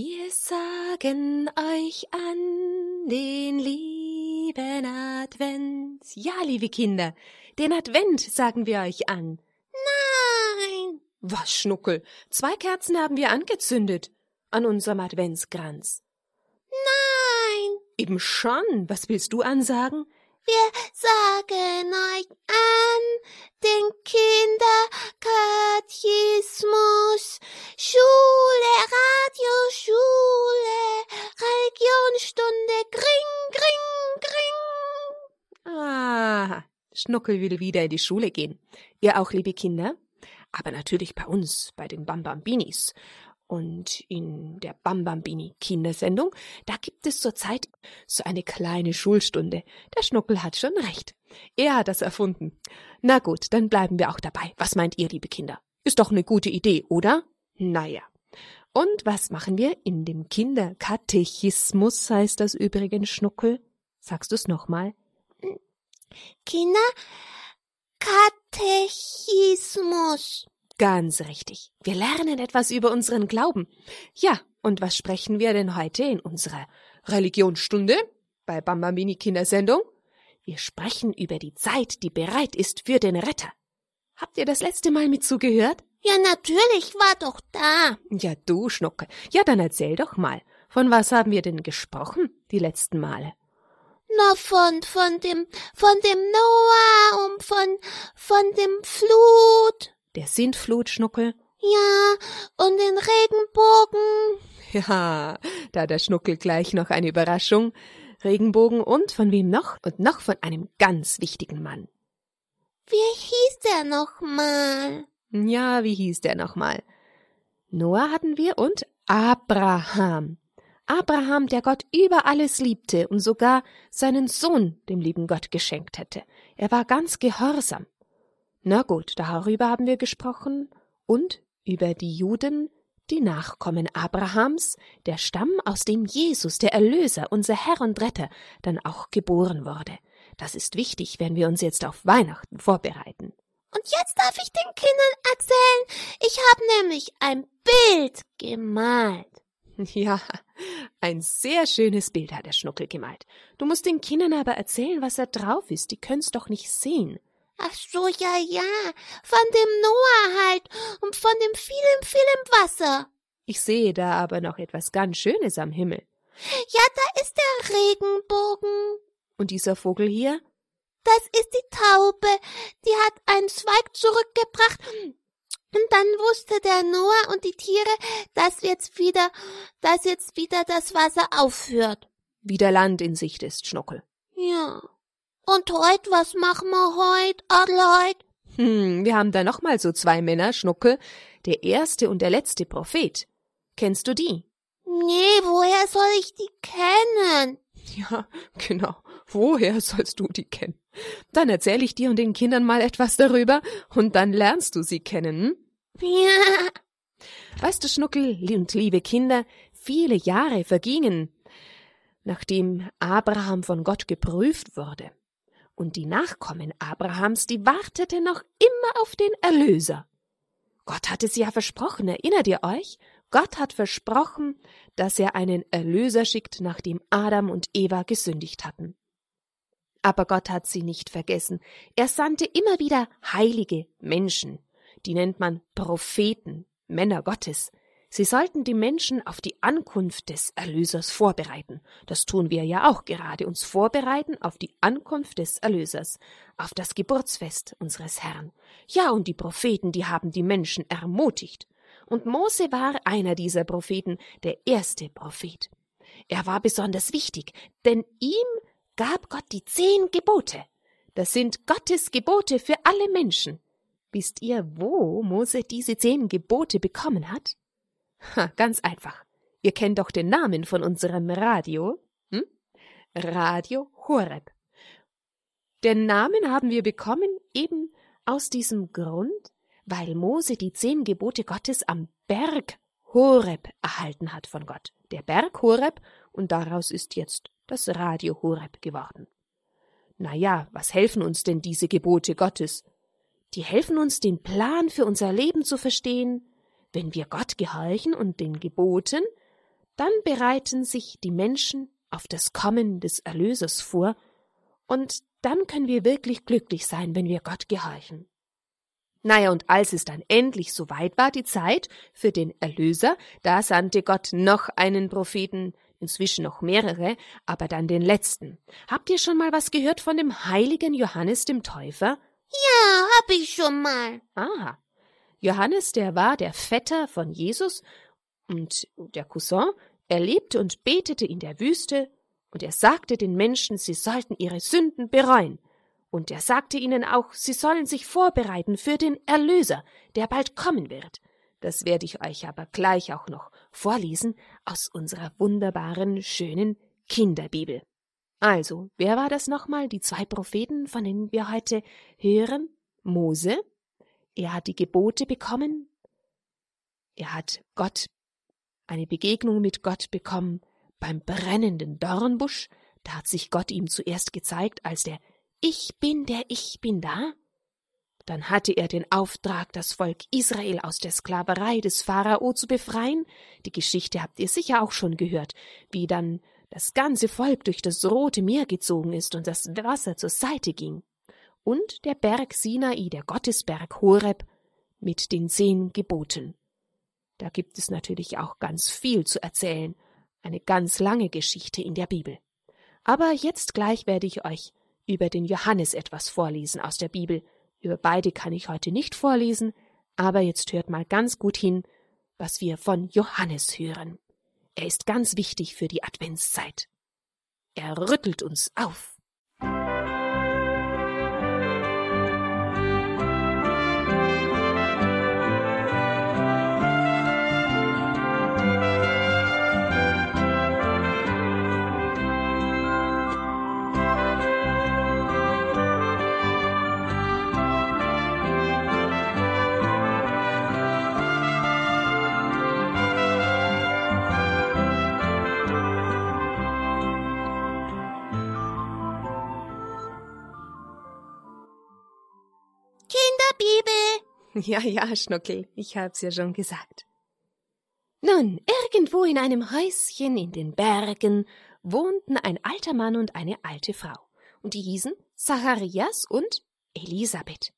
Wir sagen euch an den lieben Advent. Ja, liebe Kinder, den Advent sagen wir euch an. Nein. Was, Schnuckel? Zwei Kerzen haben wir angezündet an unserem Adventskranz. Nein. Eben schon. Was willst du ansagen? Wir sagen euch an den Kinderkatechismus, Schule, Radioschule, Religionsstunde, gring, gring, gring. Ah, Schnuckel will wieder in die Schule gehen. Ihr auch, liebe Kinder? Aber natürlich bei uns, bei den Bambambinis. Und in der Bambambini Kindersendung, da gibt es zurzeit so eine kleine Schulstunde. Der Schnuckel hat schon recht. Er hat das erfunden. Na gut, dann bleiben wir auch dabei. Was meint ihr, liebe Kinder? Ist doch eine gute Idee, oder? Naja. Und was machen wir in dem Kinderkatechismus, heißt das übrigens, Schnuckel? Sagst du's nochmal? Kinderkatechismus. Ganz richtig. Wir lernen etwas über unseren Glauben. Ja, und was sprechen wir denn heute in unserer Religionsstunde bei Bambamini Kindersendung? Wir sprechen über die Zeit, die bereit ist für den Retter. Habt ihr das letzte Mal mit zugehört? Ja, natürlich, war doch da. Ja, du Schnucke. Ja, dann erzähl doch mal. Von was haben wir denn gesprochen, die letzten Male? Na, von, von dem, von dem Noah und von, von dem Flut. Der Sintflutschnuckel? Ja, und den Regenbogen. Ja, da der Schnuckel gleich noch eine Überraschung. Regenbogen und von wem noch? Und noch von einem ganz wichtigen Mann. Wie hieß der nochmal? Ja, wie hieß der nochmal? Noah hatten wir und Abraham. Abraham, der Gott über alles liebte und sogar seinen Sohn dem lieben Gott geschenkt hätte. Er war ganz gehorsam. Na gut, darüber haben wir gesprochen und über die Juden, die Nachkommen Abrahams, der Stamm, aus dem Jesus, der Erlöser, unser Herr und Retter, dann auch geboren wurde. Das ist wichtig, wenn wir uns jetzt auf Weihnachten vorbereiten. Und jetzt darf ich den Kindern erzählen, ich habe nämlich ein Bild gemalt. Ja, ein sehr schönes Bild hat der Schnuckel gemalt. Du musst den Kindern aber erzählen, was da drauf ist. Die können's doch nicht sehen. Ach so, ja, ja. Von dem Noah halt und von dem vielen, vielen Wasser. Ich sehe da aber noch etwas ganz Schönes am Himmel. Ja, da ist der Regenbogen. Und dieser Vogel hier? Das ist die Taube. Die hat einen Zweig zurückgebracht. Und dann wusste der Noah und die Tiere, dass jetzt wieder, dass jetzt wieder das Wasser aufhört. Wieder Land in Sicht ist, Schnuckel. Ja. Und heut, was machen wir heut, Adelheid? Hm, wir haben da noch mal so zwei Männer, Schnuckel, der erste und der letzte Prophet. Kennst du die? Nee, woher soll ich die kennen? Ja, genau. Woher sollst du die kennen? Dann erzähle ich dir und den Kindern mal etwas darüber und dann lernst du sie kennen. Ja. Weißt du, Schnuckel und liebe Kinder, viele Jahre vergingen, nachdem Abraham von Gott geprüft wurde. Und die Nachkommen Abrahams, die warteten noch immer auf den Erlöser. Gott hatte sie ja versprochen, erinnert ihr euch? Gott hat versprochen, dass er einen Erlöser schickt, nachdem Adam und Eva gesündigt hatten. Aber Gott hat sie nicht vergessen. Er sandte immer wieder heilige Menschen. Die nennt man Propheten, Männer Gottes. Sie sollten die Menschen auf die Ankunft des Erlösers vorbereiten. Das tun wir ja auch gerade, uns vorbereiten auf die Ankunft des Erlösers, auf das Geburtsfest unseres Herrn. Ja, und die Propheten, die haben die Menschen ermutigt. Und Mose war einer dieser Propheten, der erste Prophet. Er war besonders wichtig, denn ihm gab Gott die zehn Gebote. Das sind Gottes Gebote für alle Menschen. Wisst ihr, wo Mose diese zehn Gebote bekommen hat? Ha, ganz einfach. Ihr kennt doch den Namen von unserem Radio. Hm? Radio Horeb. Den Namen haben wir bekommen eben aus diesem Grund, weil Mose die zehn Gebote Gottes am Berg Horeb erhalten hat von Gott. Der Berg Horeb, und daraus ist jetzt das Radio Horeb geworden. Na ja, was helfen uns denn diese Gebote Gottes? Die helfen uns, den Plan für unser Leben zu verstehen. Wenn wir Gott gehorchen und den Geboten, Dann bereiten sich die Menschen auf das Kommen des Erlösers vor, und dann können wir wirklich glücklich sein, wenn wir Gott gehorchen. Naja, und als es dann endlich so weit war, die Zeit für den Erlöser, da sandte Gott noch einen Propheten, inzwischen noch mehrere, aber dann den letzten. Habt ihr schon mal was gehört von dem heiligen Johannes dem Täufer? Ja, hab ich schon mal. Aha. Johannes, der war der Vetter von Jesus und der Cousin, er lebte und betete in der Wüste, und er sagte den Menschen, sie sollten ihre Sünden bereuen. Und er sagte ihnen auch, sie sollen sich vorbereiten für den Erlöser, der bald kommen wird. Das werde ich euch aber gleich auch noch vorlesen aus unserer wunderbaren, schönen Kinderbibel. Also, wer war das nochmal? Die zwei Propheten, von denen wir heute hören? Mose. Er hat die Gebote bekommen. Er hat Gott, eine Begegnung mit Gott bekommen beim brennenden Dornbusch. Da hat sich Gott ihm zuerst gezeigt als der Ich bin, der Ich bin da. Dann hatte er den Auftrag, das Volk Israel aus der Sklaverei des Pharao zu befreien. Die Geschichte habt ihr sicher auch schon gehört, wie dann das ganze Volk durch das Rote Meer gezogen ist und das Wasser zur Seite ging. Und der Berg Sinai, der Gottesberg Horeb, mit den zehn Geboten. Da gibt es natürlich auch ganz viel zu erzählen, eine ganz lange Geschichte in der Bibel. Aber jetzt gleich werde ich euch über den Johannes etwas vorlesen aus der Bibel. Über beide kann ich heute nicht vorlesen, aber jetzt hört mal ganz gut hin, was wir von Johannes hören. Er ist ganz wichtig für die Adventszeit. Er rüttelt uns auf. Ja, ja, Schnuckel, ich hab's ja schon gesagt. Nun, irgendwo in einem Häuschen in den Bergen wohnten ein alter Mann und eine alte Frau, und die hießen Zacharias und Elisabeth.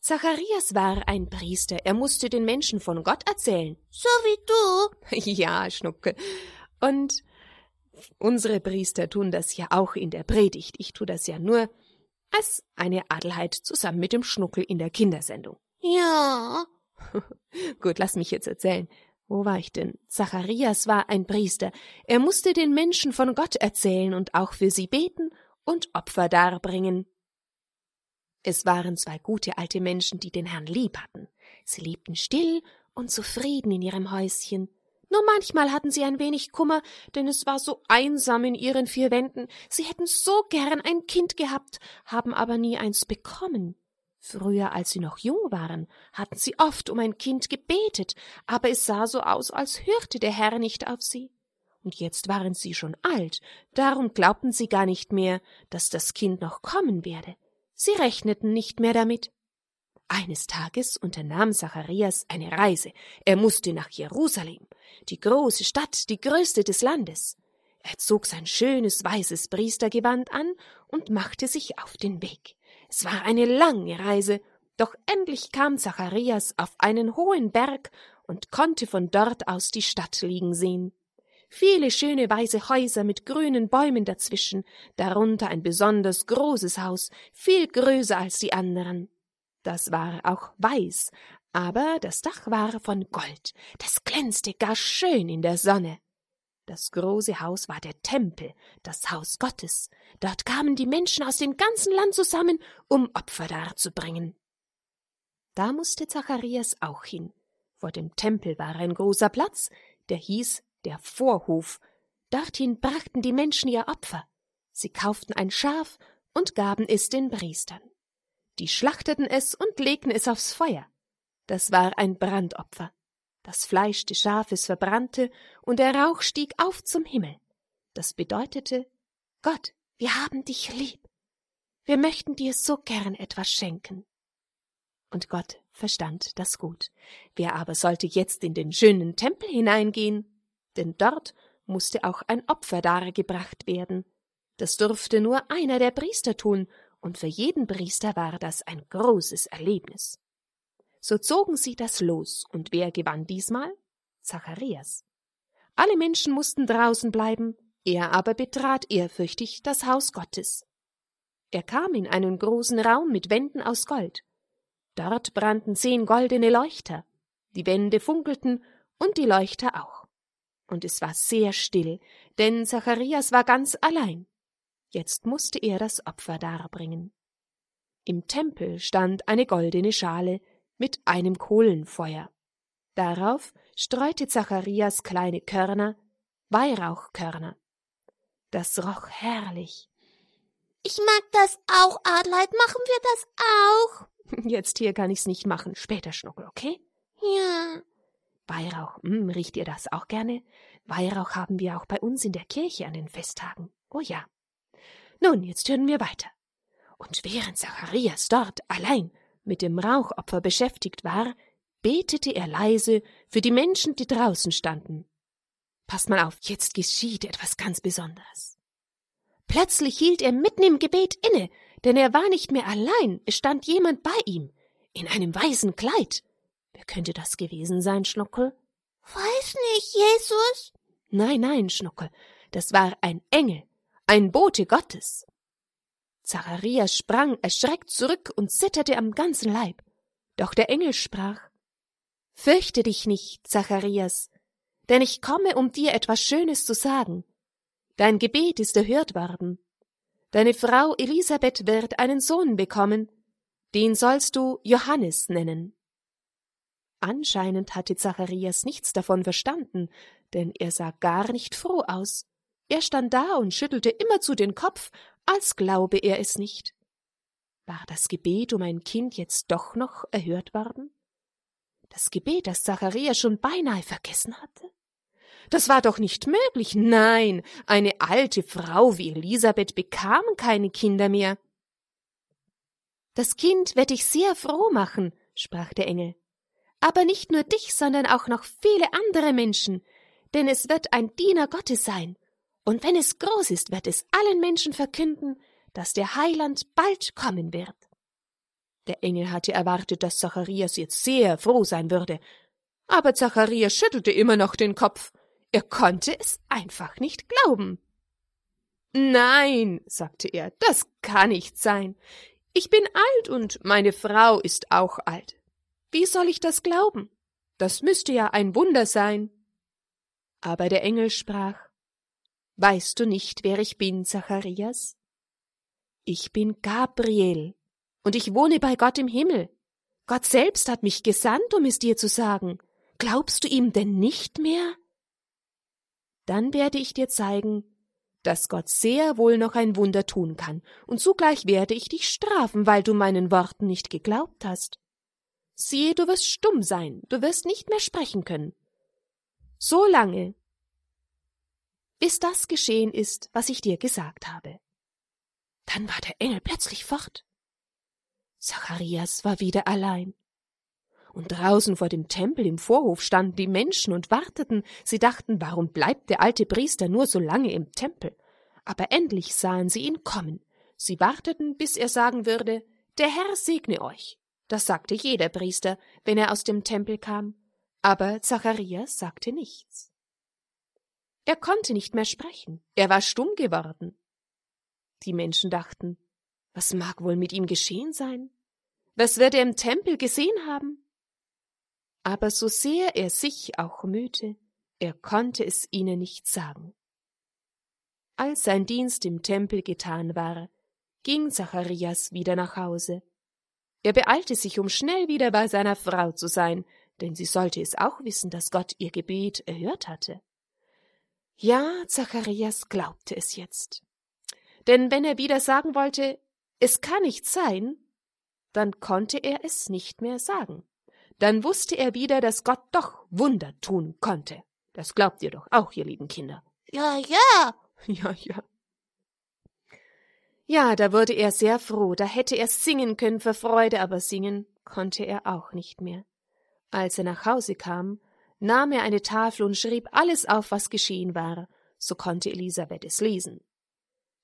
Zacharias war ein Priester, er musste den Menschen von Gott erzählen. So wie du? ja, Schnuckel. Und unsere Priester tun das ja auch in der Predigt. Ich tu das ja nur als eine Adelheid zusammen mit dem Schnuckel in der Kindersendung. Ja. Gut, lass mich jetzt erzählen. Wo war ich denn? Zacharias war ein Priester. Er musste den Menschen von Gott erzählen und auch für sie beten und Opfer darbringen. Es waren zwei gute alte Menschen, die den Herrn lieb hatten. Sie lebten still und zufrieden in ihrem Häuschen. Nur manchmal hatten sie ein wenig Kummer, denn es war so einsam in ihren vier Wänden. Sie hätten so gern ein Kind gehabt, haben aber nie eins bekommen. Früher, als sie noch jung waren, hatten sie oft um ein Kind gebetet, aber es sah so aus, als hörte der Herr nicht auf sie. Und jetzt waren sie schon alt, darum glaubten sie gar nicht mehr, dass das Kind noch kommen werde. Sie rechneten nicht mehr damit. Eines Tages unternahm Zacharias eine Reise. Er musste nach Jerusalem, die große Stadt, die größte des Landes. Er zog sein schönes weißes Priestergewand an und machte sich auf den Weg. Es war eine lange Reise, doch endlich kam Zacharias auf einen hohen Berg und konnte von dort aus die Stadt liegen sehen. Viele schöne weiße Häuser mit grünen Bäumen dazwischen, darunter ein besonders großes Haus, viel größer als die anderen. Das war auch weiß, aber das Dach war von Gold, das glänzte gar schön in der Sonne. Das große Haus war der Tempel, das Haus Gottes. Dort kamen die Menschen aus dem ganzen Land zusammen, um Opfer darzubringen. Da musste Zacharias auch hin. Vor dem Tempel war ein großer Platz, der hieß der Vorhof. Dorthin brachten die Menschen ihr Opfer. Sie kauften ein Schaf und gaben es den Priestern. Die schlachteten es und legten es aufs Feuer. Das war ein Brandopfer. Das Fleisch des Schafes verbrannte und der Rauch stieg auf zum Himmel. Das bedeutete, Gott, wir haben dich lieb. Wir möchten dir so gern etwas schenken. Und Gott verstand das gut. Wer aber sollte jetzt in den schönen Tempel hineingehen? denn dort musste auch ein Opfer dargebracht werden. Das durfte nur einer der Priester tun, und für jeden Priester war das ein großes Erlebnis. So zogen sie das los, und wer gewann diesmal? Zacharias. Alle Menschen mussten draußen bleiben, er aber betrat ehrfürchtig das Haus Gottes. Er kam in einen großen Raum mit Wänden aus Gold. Dort brannten zehn goldene Leuchter, die Wände funkelten und die Leuchter auch. Und es war sehr still, denn Zacharias war ganz allein. Jetzt musste er das Opfer darbringen. Im Tempel stand eine goldene Schale mit einem Kohlenfeuer. Darauf streute Zacharias kleine Körner, Weihrauchkörner. Das roch herrlich. Ich mag das auch, Adelheid. Machen wir das auch? Jetzt hier kann ich's nicht machen. Später, Schnuckel, okay? Ja. Weihrauch, hm, riecht ihr das auch gerne? Weihrauch haben wir auch bei uns in der Kirche an den Festtagen. Oh ja. Nun, jetzt hören wir weiter. Und während Zacharias dort allein mit dem Rauchopfer beschäftigt war, betete er leise für die Menschen, die draußen standen. Passt mal auf, jetzt geschieht etwas ganz Besonderes. Plötzlich hielt er mitten im Gebet inne, denn er war nicht mehr allein, es stand jemand bei ihm, in einem weißen Kleid. Wer könnte das gewesen sein, Schnuckel? Weiß nicht, Jesus? Nein, nein, Schnuckel, das war ein Engel, ein Bote Gottes. Zacharias sprang erschreckt zurück und zitterte am ganzen Leib. Doch der Engel sprach Fürchte dich nicht, Zacharias, denn ich komme, um dir etwas Schönes zu sagen. Dein Gebet ist erhört worden. Deine Frau Elisabeth wird einen Sohn bekommen, den sollst du Johannes nennen. Anscheinend hatte Zacharias nichts davon verstanden, denn er sah gar nicht froh aus. Er stand da und schüttelte immerzu den Kopf, als glaube er es nicht. War das Gebet um ein Kind jetzt doch noch erhört worden? Das Gebet, das Zacharias schon beinahe vergessen hatte? Das war doch nicht möglich. Nein, eine alte Frau wie Elisabeth bekam keine Kinder mehr. Das Kind wird dich sehr froh machen, sprach der Engel. Aber nicht nur dich, sondern auch noch viele andere Menschen, denn es wird ein Diener Gottes sein, und wenn es groß ist, wird es allen Menschen verkünden, dass der Heiland bald kommen wird. Der Engel hatte erwartet, dass Zacharias jetzt sehr froh sein würde, aber Zacharias schüttelte immer noch den Kopf. Er konnte es einfach nicht glauben. Nein, sagte er, das kann nicht sein. Ich bin alt und meine Frau ist auch alt. Wie soll ich das glauben? Das müsste ja ein Wunder sein. Aber der Engel sprach Weißt du nicht, wer ich bin, Zacharias? Ich bin Gabriel, und ich wohne bei Gott im Himmel. Gott selbst hat mich gesandt, um es dir zu sagen. Glaubst du ihm denn nicht mehr? Dann werde ich dir zeigen, dass Gott sehr wohl noch ein Wunder tun kann, und zugleich werde ich dich strafen, weil du meinen Worten nicht geglaubt hast. Siehe, du wirst stumm sein, du wirst nicht mehr sprechen können. So lange, bis das geschehen ist, was ich dir gesagt habe. Dann war der Engel plötzlich fort. Zacharias war wieder allein. Und draußen vor dem Tempel im Vorhof standen die Menschen und warteten. Sie dachten, warum bleibt der alte Priester nur so lange im Tempel? Aber endlich sahen sie ihn kommen. Sie warteten, bis er sagen würde, der Herr segne euch. Das sagte jeder Priester, wenn er aus dem Tempel kam. Aber Zacharias sagte nichts. Er konnte nicht mehr sprechen, er war stumm geworden. Die Menschen dachten, was mag wohl mit ihm geschehen sein? Was wird er im Tempel gesehen haben? Aber so sehr er sich auch mühte, er konnte es ihnen nicht sagen. Als sein Dienst im Tempel getan war, ging Zacharias wieder nach Hause. Er beeilte sich, um schnell wieder bei seiner Frau zu sein, denn sie sollte es auch wissen, dass Gott ihr Gebet erhört hatte. Ja, Zacharias glaubte es jetzt. Denn wenn er wieder sagen wollte, es kann nicht sein, dann konnte er es nicht mehr sagen. Dann wusste er wieder, dass Gott doch Wunder tun konnte. Das glaubt ihr doch auch, ihr lieben Kinder. Ja, ja. Ja, ja. Ja, da wurde er sehr froh, da hätte er singen können vor Freude, aber singen konnte er auch nicht mehr. Als er nach Hause kam, nahm er eine Tafel und schrieb alles auf, was geschehen war, so konnte Elisabeth es lesen.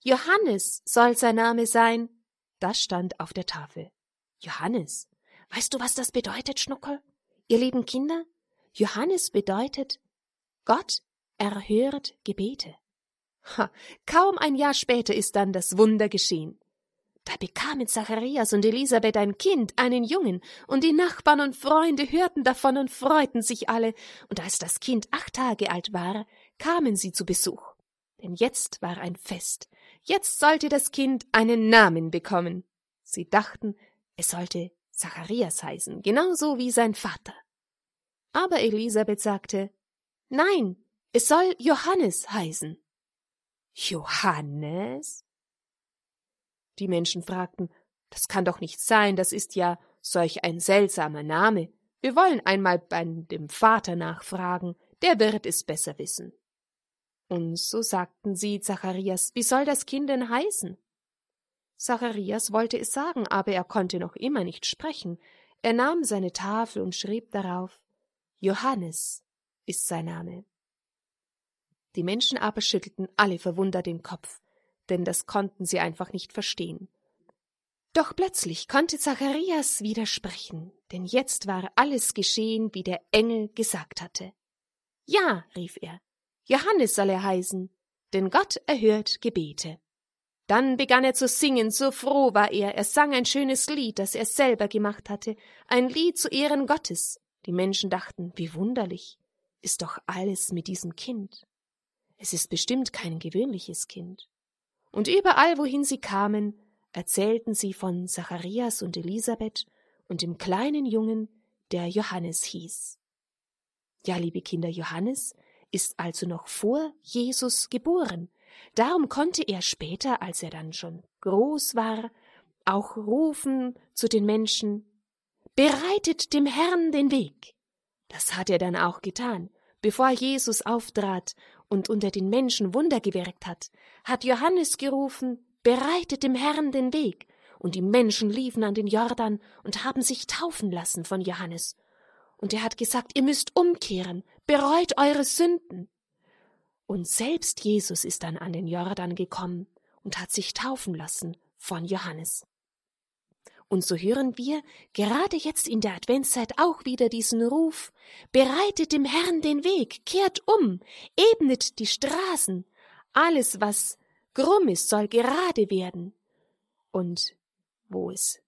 Johannes soll sein Name sein, das stand auf der Tafel. Johannes. Weißt du, was das bedeutet, Schnuckel? Ihr lieben Kinder? Johannes bedeutet, Gott erhört Gebete. Ha, kaum ein Jahr später ist dann das Wunder geschehen. Da bekamen Zacharias und Elisabeth ein Kind, einen Jungen, und die Nachbarn und Freunde hörten davon und freuten sich alle, und als das Kind acht Tage alt war, kamen sie zu Besuch. Denn jetzt war ein Fest, jetzt sollte das Kind einen Namen bekommen. Sie dachten, es sollte Zacharias heißen, genauso wie sein Vater. Aber Elisabeth sagte, Nein, es soll Johannes heißen. Johannes? Die Menschen fragten, das kann doch nicht sein, das ist ja solch ein seltsamer Name. Wir wollen einmal bei dem Vater nachfragen, der wird es besser wissen. Und so sagten sie Zacharias, wie soll das Kind denn heißen? Zacharias wollte es sagen, aber er konnte noch immer nicht sprechen. Er nahm seine Tafel und schrieb darauf Johannes ist sein Name. Die Menschen aber schüttelten alle verwundert den Kopf, denn das konnten sie einfach nicht verstehen. Doch plötzlich konnte Zacharias widersprechen, denn jetzt war alles geschehen, wie der Engel gesagt hatte. Ja, rief er, Johannes soll er heißen, denn Gott erhört Gebete. Dann begann er zu singen, so froh war er, er sang ein schönes Lied, das er selber gemacht hatte, ein Lied zu Ehren Gottes. Die Menschen dachten, wie wunderlich ist doch alles mit diesem Kind. Es ist bestimmt kein gewöhnliches Kind. Und überall, wohin sie kamen, erzählten sie von Zacharias und Elisabeth und dem kleinen Jungen, der Johannes hieß. Ja, liebe Kinder, Johannes ist also noch vor Jesus geboren. Darum konnte er später, als er dann schon groß war, auch rufen zu den Menschen Bereitet dem Herrn den Weg. Das hat er dann auch getan. Bevor Jesus auftrat und unter den Menschen Wunder gewirkt hat, hat Johannes gerufen, bereitet dem Herrn den Weg, und die Menschen liefen an den Jordan und haben sich taufen lassen von Johannes. Und er hat gesagt, ihr müsst umkehren, bereut eure Sünden. Und selbst Jesus ist dann an den Jordan gekommen und hat sich taufen lassen von Johannes. Und so hören wir gerade jetzt in der Adventszeit auch wieder diesen Ruf Bereitet dem Herrn den Weg, kehrt um, ebnet die Straßen, alles, was krumm ist, soll gerade werden. Und wo es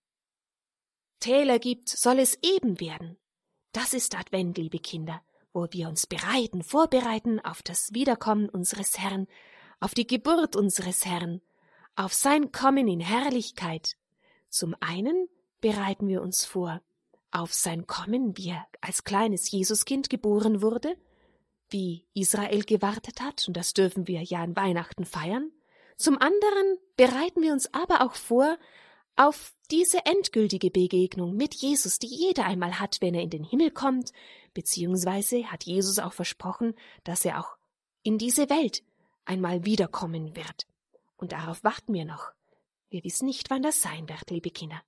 Täler gibt, soll es eben werden. Das ist Advent, liebe Kinder, wo wir uns bereiten, vorbereiten auf das Wiederkommen unseres Herrn, auf die Geburt unseres Herrn, auf sein Kommen in Herrlichkeit zum einen bereiten wir uns vor auf sein Kommen, wie er als kleines Jesuskind geboren wurde, wie Israel gewartet hat, und das dürfen wir ja an Weihnachten feiern. Zum anderen bereiten wir uns aber auch vor auf diese endgültige Begegnung mit Jesus, die jeder einmal hat, wenn er in den Himmel kommt, beziehungsweise hat Jesus auch versprochen, dass er auch in diese Welt einmal wiederkommen wird. Und darauf warten wir noch. Wir wissen nicht, wann das sein wird, liebe Kinder.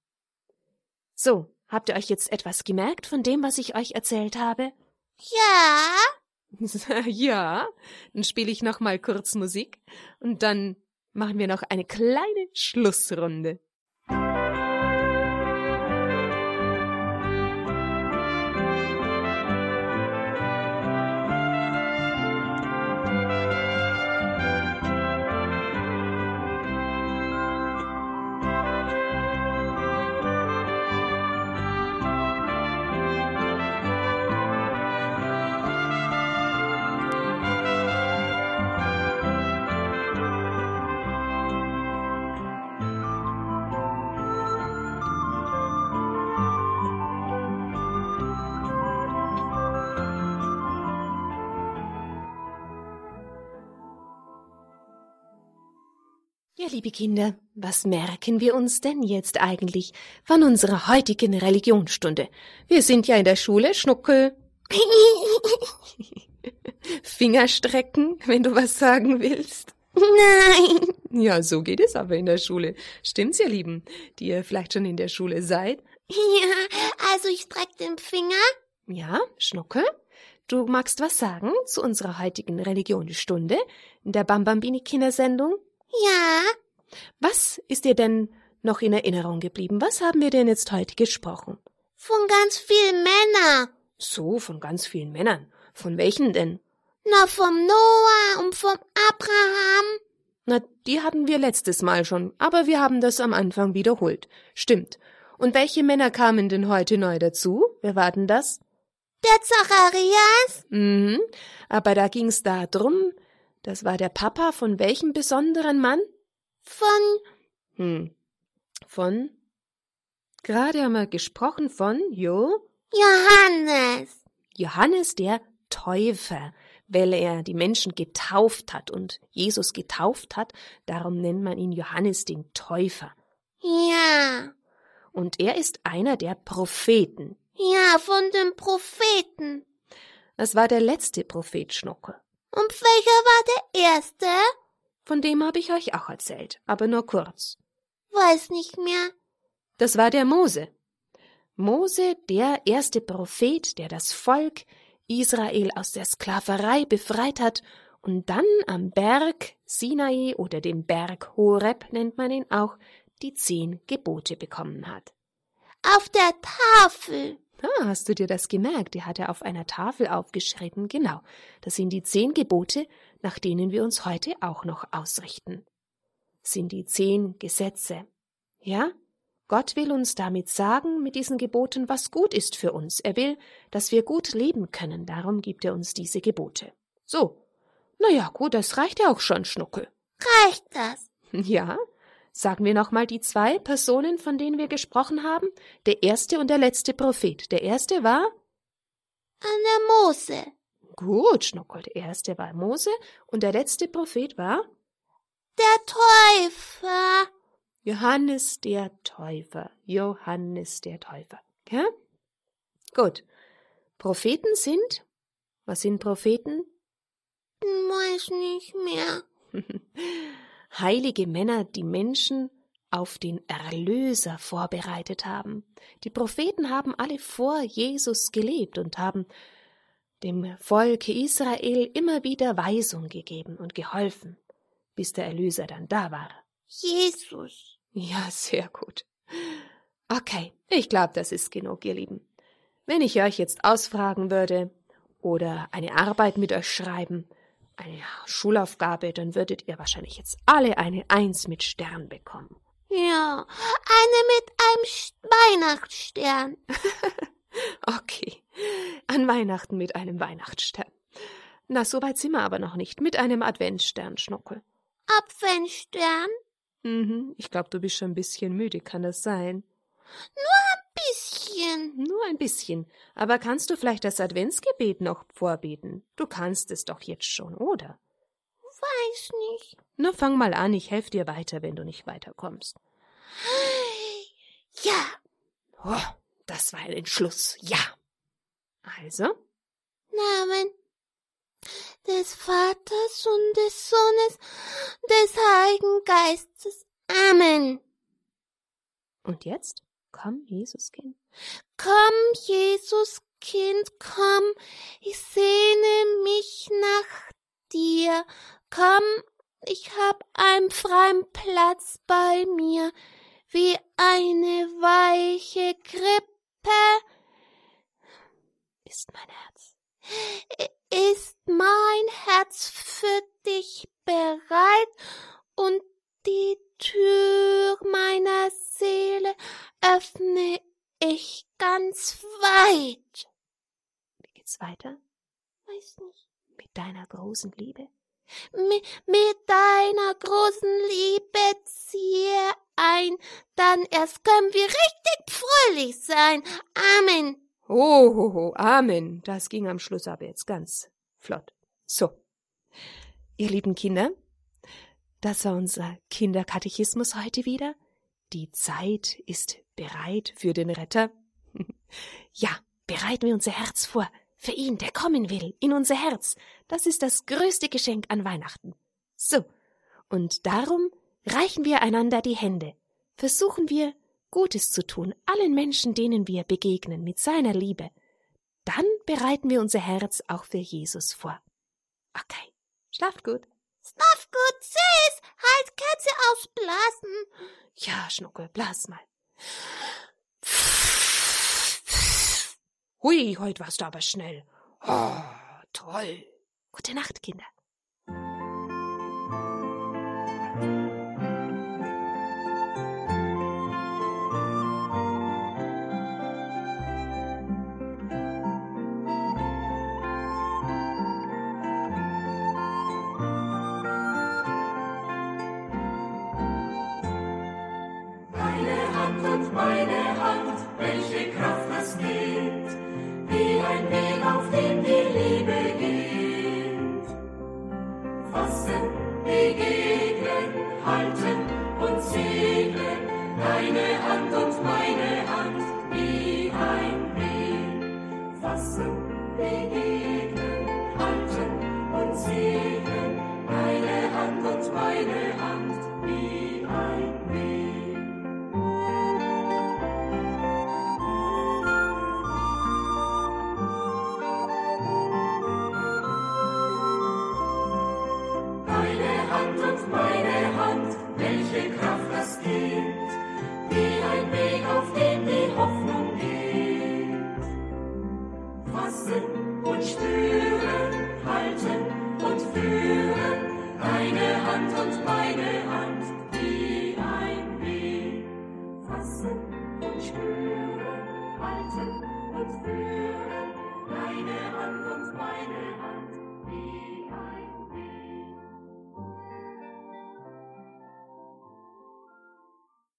So, habt ihr euch jetzt etwas gemerkt von dem, was ich euch erzählt habe? Ja. ja, dann spiele ich noch mal kurz Musik und dann machen wir noch eine kleine Schlussrunde. Liebe Kinder, was merken wir uns denn jetzt eigentlich von unserer heutigen Religionsstunde? Wir sind ja in der Schule, Schnuckel. Fingerstrecken, wenn du was sagen willst. Nein. Ja, so geht es aber in der Schule. Stimmt's, ihr Lieben, die ihr vielleicht schon in der Schule seid? Ja, also ich streck den Finger. Ja, Schnuckel. du magst was sagen zu unserer heutigen Religionsstunde in der Bambambini Kindersendung? Ja, Was ist dir denn noch in Erinnerung geblieben? Was haben wir denn jetzt heute gesprochen? von ganz vielen Männern. So, von ganz vielen Männern. Von welchen denn? Na, vom Noah und vom Abraham. Na, die hatten wir letztes Mal schon, aber wir haben das am Anfang wiederholt. Stimmt. Und welche Männer kamen denn heute neu dazu? Wer war denn das? Der Zacharias. Mhm. Aber da ging's da drum, das war der Papa von welchem besonderen Mann? Von Hm. Von? Gerade haben wir gesprochen von Jo Johannes. Johannes der Täufer, weil er die Menschen getauft hat und Jesus getauft hat, darum nennt man ihn Johannes den Täufer. Ja, Und er ist einer der Propheten. ja, von den Propheten. Das war der letzte Prophet Schnucke. Und welcher war der erste? Von dem habe ich euch auch erzählt, aber nur kurz. Weiß nicht mehr. Das war der Mose. Mose, der erste Prophet, der das Volk Israel aus der Sklaverei befreit hat und dann am Berg Sinai oder dem Berg Horeb nennt man ihn auch, die zehn Gebote bekommen hat. Auf der Tafel. Ah, hast du dir das gemerkt? Die hat er auf einer Tafel aufgeschrieben. Genau. Das sind die zehn Gebote, nach denen wir uns heute auch noch ausrichten. Sind die zehn Gesetze. Ja? Gott will uns damit sagen, mit diesen Geboten, was gut ist für uns. Er will, dass wir gut leben können. Darum gibt er uns diese Gebote. So. Na ja, gut, das reicht ja auch schon, Schnuckel. Reicht das? Ja? Sagen wir nochmal die zwei Personen, von denen wir gesprochen haben. Der erste und der letzte Prophet. Der erste war An der Mose. Gut, Schnuckel. Der erste war Mose und der letzte Prophet war Der Täufer. Johannes der Täufer. Johannes der Täufer. Okay? Gut. Propheten sind, was sind Propheten? Weiß nicht mehr. Heilige Männer, die Menschen auf den Erlöser vorbereitet haben. Die Propheten haben alle vor Jesus gelebt und haben dem Volke Israel immer wieder Weisung gegeben und geholfen, bis der Erlöser dann da war. Jesus. Ja, sehr gut. Okay, ich glaube, das ist genug, ihr Lieben. Wenn ich euch jetzt ausfragen würde oder eine Arbeit mit euch schreiben, eine Schulaufgabe, dann würdet ihr wahrscheinlich jetzt alle eine Eins mit Stern bekommen. Ja, eine mit einem Weihnachtsstern. Okay, an Weihnachten mit einem Weihnachtsstern. Na, so weit sind wir aber noch nicht. Mit einem Adventsstern, Schnuckel. Apfelstern. Mhm, ich glaube, du bist schon ein bisschen müde, kann das sein? Bisschen. Nur ein bisschen. Aber kannst du vielleicht das Adventsgebet noch vorbeten? Du kannst es doch jetzt schon, oder? Weiß nicht. Na, fang mal an, ich helfe dir weiter, wenn du nicht weiterkommst. Ja, Oh, das war ein Entschluss, ja. Also, Namen des Vaters und des Sohnes, des Heiligen Geistes. Amen. und jetzt? Komm, Jesuskind. Komm, Jesus Kind, komm, ich sehne mich nach dir. Komm, ich hab einen freien Platz bei mir, wie eine weiche Krippe Ist mein Herz. ist mein Herz für dich bereit und die Tür meiner Seele öffne ich ganz weit. Wie geht's weiter? Weiß nicht. Mit deiner großen Liebe? Mi mit deiner großen Liebe ziehe ein, dann erst können wir richtig fröhlich sein. Amen. Oh, ho, ho, Amen. Das ging am Schluss aber jetzt ganz flott. So. Ihr lieben Kinder, das war unser Kinderkatechismus heute wieder. Die Zeit ist bereit für den Retter. ja, bereiten wir unser Herz vor für ihn, der kommen will, in unser Herz. Das ist das größte Geschenk an Weihnachten. So. Und darum reichen wir einander die Hände. Versuchen wir, Gutes zu tun, allen Menschen, denen wir begegnen, mit seiner Liebe. Dann bereiten wir unser Herz auch für Jesus vor. Okay, schlaft gut. Schlaf gut, süß. Halt, Kerze ausblasen. Ja, Schnuckel, blas mal. Hui, heute warst du aber schnell. Oh, toll. Gute Nacht, Kinder.